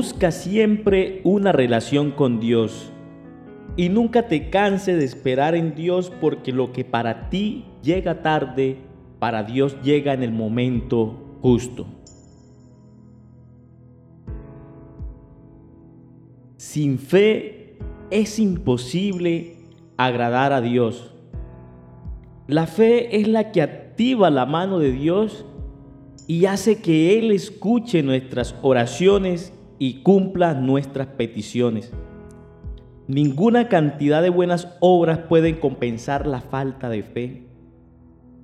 Busca siempre una relación con Dios y nunca te canses de esperar en Dios porque lo que para ti llega tarde, para Dios llega en el momento justo. Sin fe es imposible agradar a Dios. La fe es la que activa la mano de Dios y hace que Él escuche nuestras oraciones y cumpla nuestras peticiones. Ninguna cantidad de buenas obras pueden compensar la falta de fe.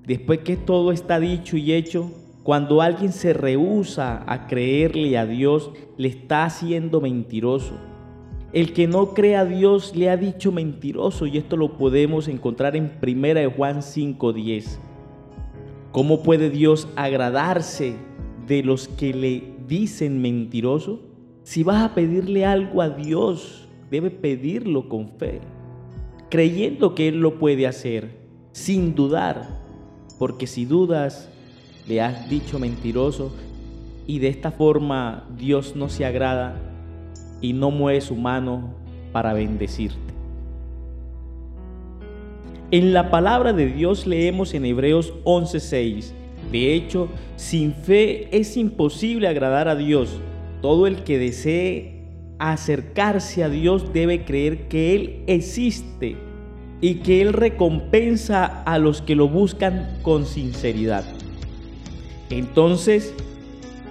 Después que todo está dicho y hecho, cuando alguien se rehúsa a creerle a Dios, le está haciendo mentiroso. El que no cree a Dios le ha dicho mentiroso y esto lo podemos encontrar en 1 Juan 5:10. ¿Cómo puede Dios agradarse de los que le dicen mentiroso? Si vas a pedirle algo a Dios, debe pedirlo con fe, creyendo que Él lo puede hacer, sin dudar, porque si dudas, le has dicho mentiroso y de esta forma Dios no se agrada y no mueve su mano para bendecirte. En la palabra de Dios leemos en Hebreos 11:6, de hecho, sin fe es imposible agradar a Dios todo el que desee acercarse a Dios debe creer que Él existe y que Él recompensa a los que lo buscan con sinceridad. Entonces,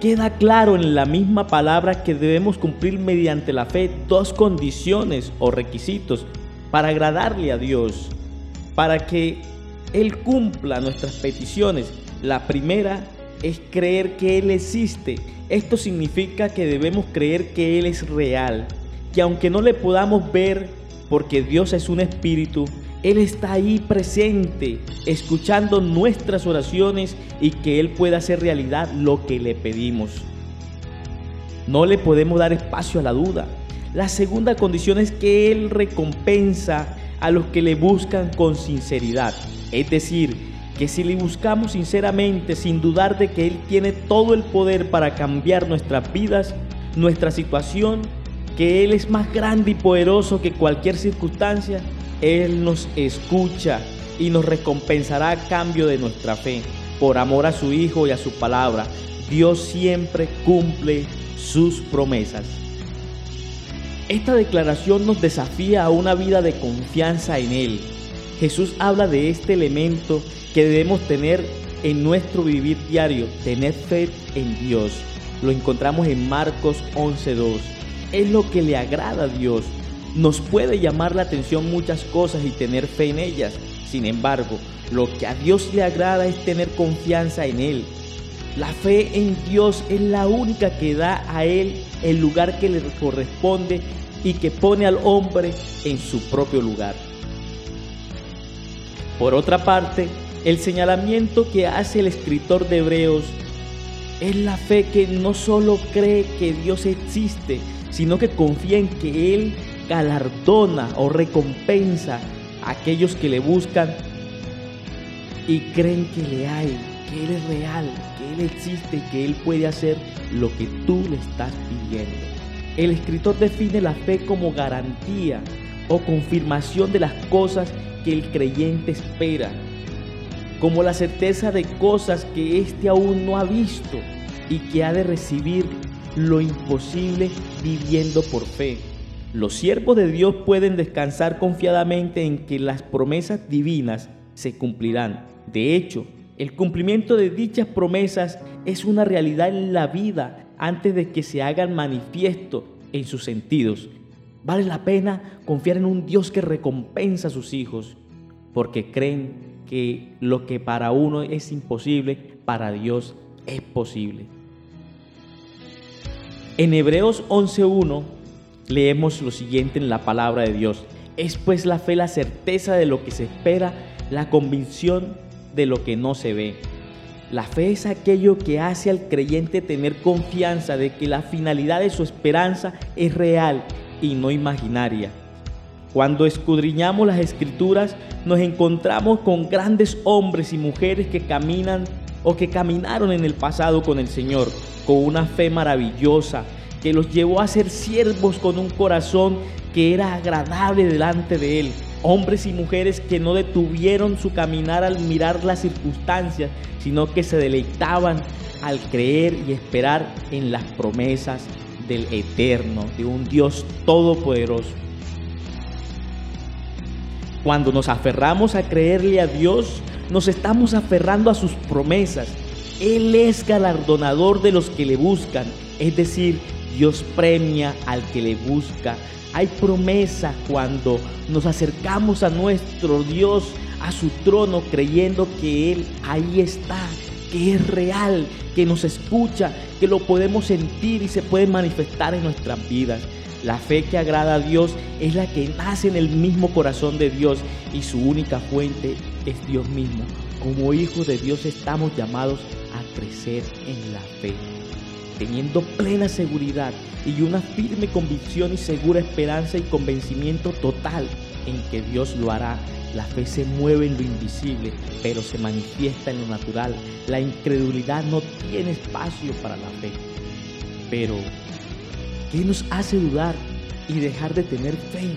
queda claro en la misma palabra que debemos cumplir mediante la fe dos condiciones o requisitos para agradarle a Dios, para que Él cumpla nuestras peticiones. La primera es creer que Él existe esto significa que debemos creer que Él es real, que aunque no le podamos ver, porque Dios es un espíritu, Él está ahí presente, escuchando nuestras oraciones y que Él pueda hacer realidad lo que le pedimos. No le podemos dar espacio a la duda. La segunda condición es que Él recompensa a los que le buscan con sinceridad, es decir, que si le buscamos sinceramente, sin dudar de que Él tiene todo el poder para cambiar nuestras vidas, nuestra situación, que Él es más grande y poderoso que cualquier circunstancia, Él nos escucha y nos recompensará a cambio de nuestra fe. Por amor a su Hijo y a su palabra, Dios siempre cumple sus promesas. Esta declaración nos desafía a una vida de confianza en Él. Jesús habla de este elemento que debemos tener en nuestro vivir diario, tener fe en Dios. Lo encontramos en Marcos 11.2. Es lo que le agrada a Dios. Nos puede llamar la atención muchas cosas y tener fe en ellas. Sin embargo, lo que a Dios le agrada es tener confianza en Él. La fe en Dios es la única que da a Él el lugar que le corresponde y que pone al hombre en su propio lugar. Por otra parte, el señalamiento que hace el escritor de Hebreos es la fe que no solo cree que Dios existe, sino que confía en que Él galardona o recompensa a aquellos que le buscan y creen que le hay, que Él es real, que Él existe, que Él puede hacer lo que tú le estás pidiendo. El escritor define la fe como garantía o confirmación de las cosas que el creyente espera como la certeza de cosas que éste aún no ha visto y que ha de recibir lo imposible viviendo por fe. Los siervos de Dios pueden descansar confiadamente en que las promesas divinas se cumplirán. De hecho, el cumplimiento de dichas promesas es una realidad en la vida antes de que se hagan manifiesto en sus sentidos. Vale la pena confiar en un Dios que recompensa a sus hijos porque creen que lo que para uno es imposible, para Dios es posible. En Hebreos 11.1 leemos lo siguiente en la palabra de Dios. Es pues la fe la certeza de lo que se espera, la convicción de lo que no se ve. La fe es aquello que hace al creyente tener confianza de que la finalidad de su esperanza es real y no imaginaria. Cuando escudriñamos las escrituras, nos encontramos con grandes hombres y mujeres que caminan o que caminaron en el pasado con el Señor, con una fe maravillosa, que los llevó a ser siervos con un corazón que era agradable delante de Él. Hombres y mujeres que no detuvieron su caminar al mirar las circunstancias, sino que se deleitaban al creer y esperar en las promesas del Eterno, de un Dios todopoderoso. Cuando nos aferramos a creerle a Dios, nos estamos aferrando a sus promesas. Él es galardonador de los que le buscan, es decir, Dios premia al que le busca. Hay promesa cuando nos acercamos a nuestro Dios, a su trono, creyendo que Él ahí está, que es real, que nos escucha, que lo podemos sentir y se puede manifestar en nuestras vidas. La fe que agrada a Dios es la que nace en el mismo corazón de Dios y su única fuente es Dios mismo. Como hijos de Dios estamos llamados a crecer en la fe, teniendo plena seguridad y una firme convicción y segura esperanza y convencimiento total en que Dios lo hará. La fe se mueve en lo invisible, pero se manifiesta en lo natural. La incredulidad no tiene espacio para la fe. Pero, ¿qué nos hace dudar y dejar de tener fe?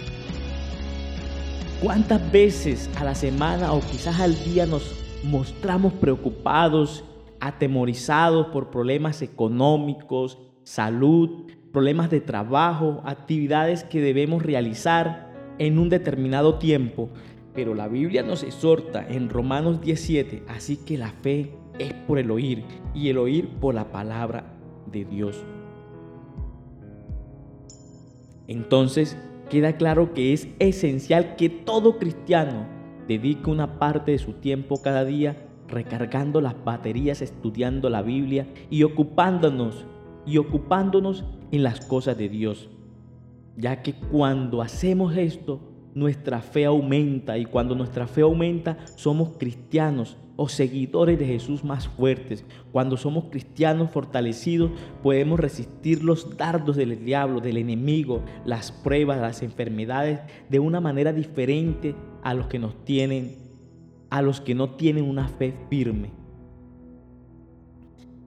¿Cuántas veces a la semana o quizás al día nos mostramos preocupados, atemorizados por problemas económicos, salud, problemas de trabajo, actividades que debemos realizar en un determinado tiempo? Pero la Biblia nos exhorta en Romanos 17, así que la fe es por el oír y el oír por la palabra de Dios. Entonces, queda claro que es esencial que todo cristiano dedique una parte de su tiempo cada día recargando las baterías, estudiando la Biblia y ocupándonos y ocupándonos en las cosas de Dios. Ya que cuando hacemos esto, nuestra fe aumenta y cuando nuestra fe aumenta somos cristianos o seguidores de Jesús más fuertes. Cuando somos cristianos fortalecidos podemos resistir los dardos del diablo, del enemigo, las pruebas, las enfermedades de una manera diferente a los que nos tienen, a los que no tienen una fe firme.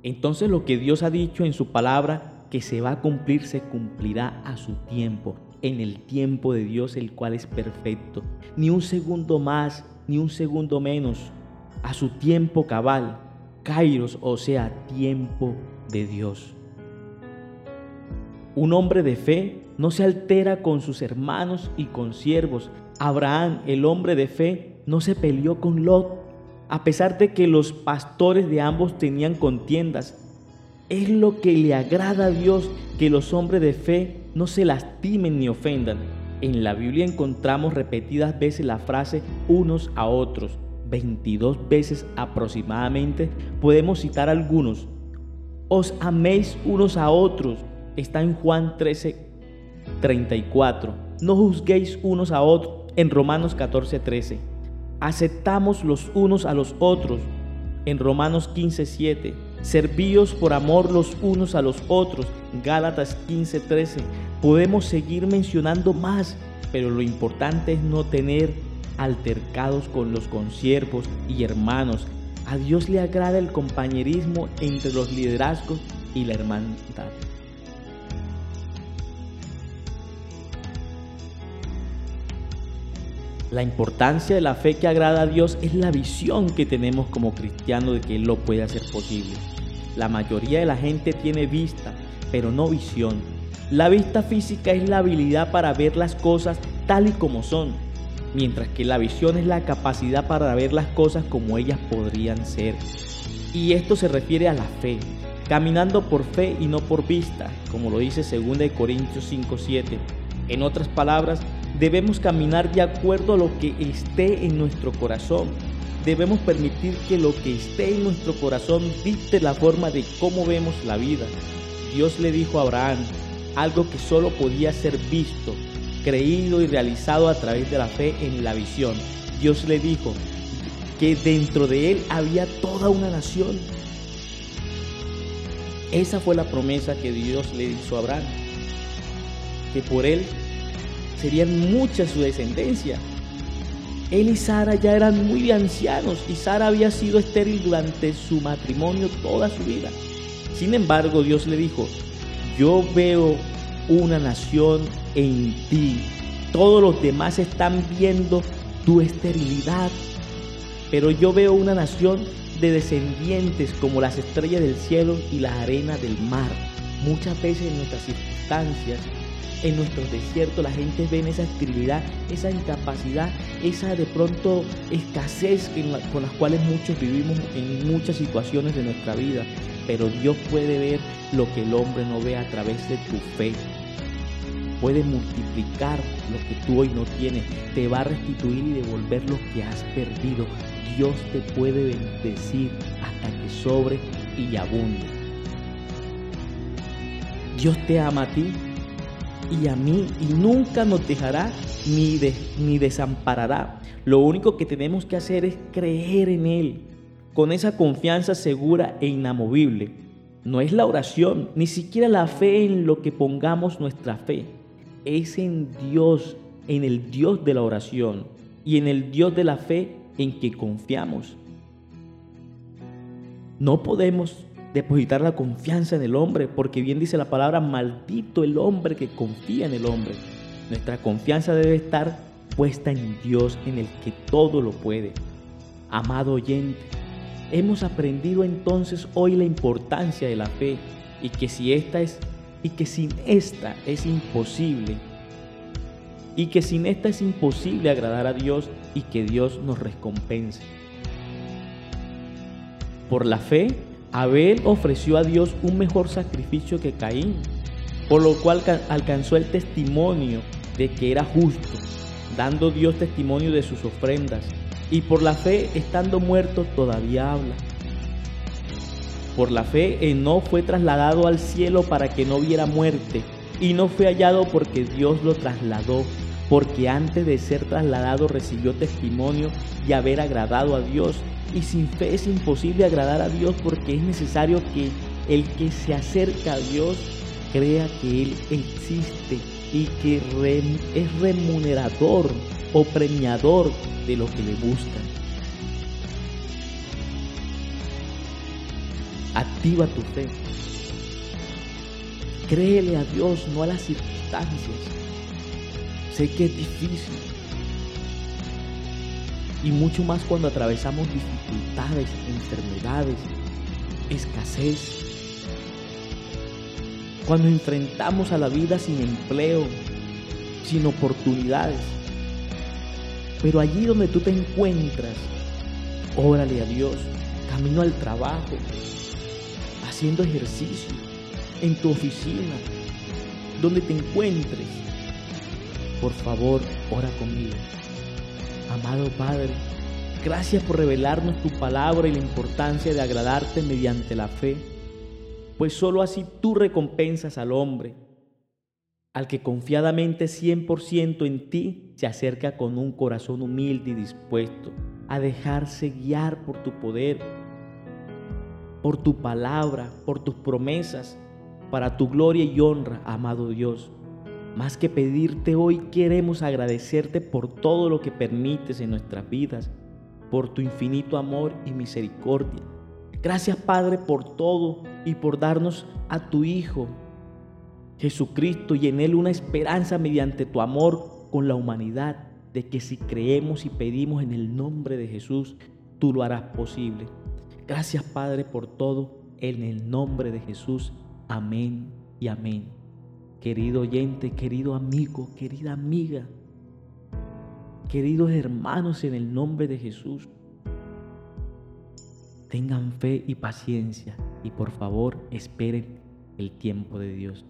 Entonces lo que Dios ha dicho en su palabra que se va a cumplir se cumplirá a su tiempo en el tiempo de Dios, el cual es perfecto. Ni un segundo más, ni un segundo menos. A su tiempo cabal, Kairos, o sea, tiempo de Dios. Un hombre de fe no se altera con sus hermanos y con siervos. Abraham, el hombre de fe, no se peleó con Lot, a pesar de que los pastores de ambos tenían contiendas. Es lo que le agrada a Dios que los hombres de fe no se lastimen ni ofendan. En la Biblia encontramos repetidas veces la frase unos a otros, 22 veces aproximadamente. Podemos citar algunos. Os améis unos a otros. Está en Juan 13, 34. No juzguéis unos a otros en Romanos 14, 13. Aceptamos los unos a los otros en Romanos 15, 7 Servíos por amor los unos a los otros. Gálatas 15:13. Podemos seguir mencionando más, pero lo importante es no tener altercados con los conciervos y hermanos. A Dios le agrada el compañerismo entre los liderazgos y la hermandad. La importancia de la fe que agrada a Dios es la visión que tenemos como cristianos de que Él lo puede hacer posible. La mayoría de la gente tiene vista, pero no visión. La vista física es la habilidad para ver las cosas tal y como son, mientras que la visión es la capacidad para ver las cosas como ellas podrían ser. Y esto se refiere a la fe, caminando por fe y no por vista, como lo dice 2 Corintios 5:7. En otras palabras, debemos caminar de acuerdo a lo que esté en nuestro corazón debemos permitir que lo que esté en nuestro corazón dicte la forma de cómo vemos la vida. Dios le dijo a Abraham algo que solo podía ser visto, creído y realizado a través de la fe en la visión. Dios le dijo que dentro de él había toda una nación. Esa fue la promesa que Dios le hizo a Abraham, que por él serían muchas su descendencia él y Sara ya eran muy ancianos y Sara había sido estéril durante su matrimonio toda su vida. Sin embargo, Dios le dijo, Yo veo una nación en ti. Todos los demás están viendo tu esterilidad. Pero yo veo una nación de descendientes como las estrellas del cielo y la arena del mar. Muchas veces en nuestras circunstancias, en nuestros desiertos, la gente ve esa esterilidad, esa incapacidad, esa de pronto escasez con las cuales muchos vivimos en muchas situaciones de nuestra vida. Pero Dios puede ver lo que el hombre no ve a través de tu fe puede multiplicar lo que tú hoy no tienes, te va a restituir y devolver lo que has perdido. Dios te puede bendecir hasta que sobre y abunde. Dios te ama a ti y a mí y nunca nos dejará ni, ni desamparará. Lo único que tenemos que hacer es creer en Él con esa confianza segura e inamovible. No es la oración, ni siquiera la fe en lo que pongamos nuestra fe. Es en Dios, en el Dios de la oración y en el Dios de la fe en que confiamos. No podemos depositar la confianza en el hombre, porque bien dice la palabra, maldito el hombre que confía en el hombre. Nuestra confianza debe estar puesta en Dios, en el que todo lo puede. Amado oyente, hemos aprendido entonces hoy la importancia de la fe y que si esta es y que sin esta es imposible y que sin esta es imposible agradar a Dios y que Dios nos recompense. Por la fe, Abel ofreció a Dios un mejor sacrificio que Caín, por lo cual alcanzó el testimonio de que era justo, dando Dios testimonio de sus ofrendas, y por la fe, estando muerto, todavía habla. Por la fe, Eno fue trasladado al cielo para que no viera muerte, y no fue hallado porque Dios lo trasladó porque antes de ser trasladado recibió testimonio y haber agradado a Dios. Y sin fe es imposible agradar a Dios porque es necesario que el que se acerca a Dios crea que Él existe y que es remunerador o premiador de lo que le buscan. Activa tu fe. Créele a Dios, no a las circunstancias. Sé que es difícil. Y mucho más cuando atravesamos dificultades, enfermedades, escasez. Cuando enfrentamos a la vida sin empleo, sin oportunidades. Pero allí donde tú te encuentras, órale a Dios, camino al trabajo, haciendo ejercicio, en tu oficina, donde te encuentres por favor, ora conmigo. Amado Padre, gracias por revelarnos tu palabra y la importancia de agradarte mediante la fe, pues sólo así tú recompensas al hombre, al que confiadamente 100% en ti se acerca con un corazón humilde y dispuesto a dejarse guiar por tu poder, por tu palabra, por tus promesas, para tu gloria y honra, amado Dios. Más que pedirte hoy, queremos agradecerte por todo lo que permites en nuestras vidas, por tu infinito amor y misericordia. Gracias Padre por todo y por darnos a tu Hijo, Jesucristo, y en Él una esperanza mediante tu amor con la humanidad, de que si creemos y pedimos en el nombre de Jesús, tú lo harás posible. Gracias Padre por todo, en el nombre de Jesús. Amén y amén. Querido oyente, querido amigo, querida amiga, queridos hermanos en el nombre de Jesús, tengan fe y paciencia y por favor esperen el tiempo de Dios.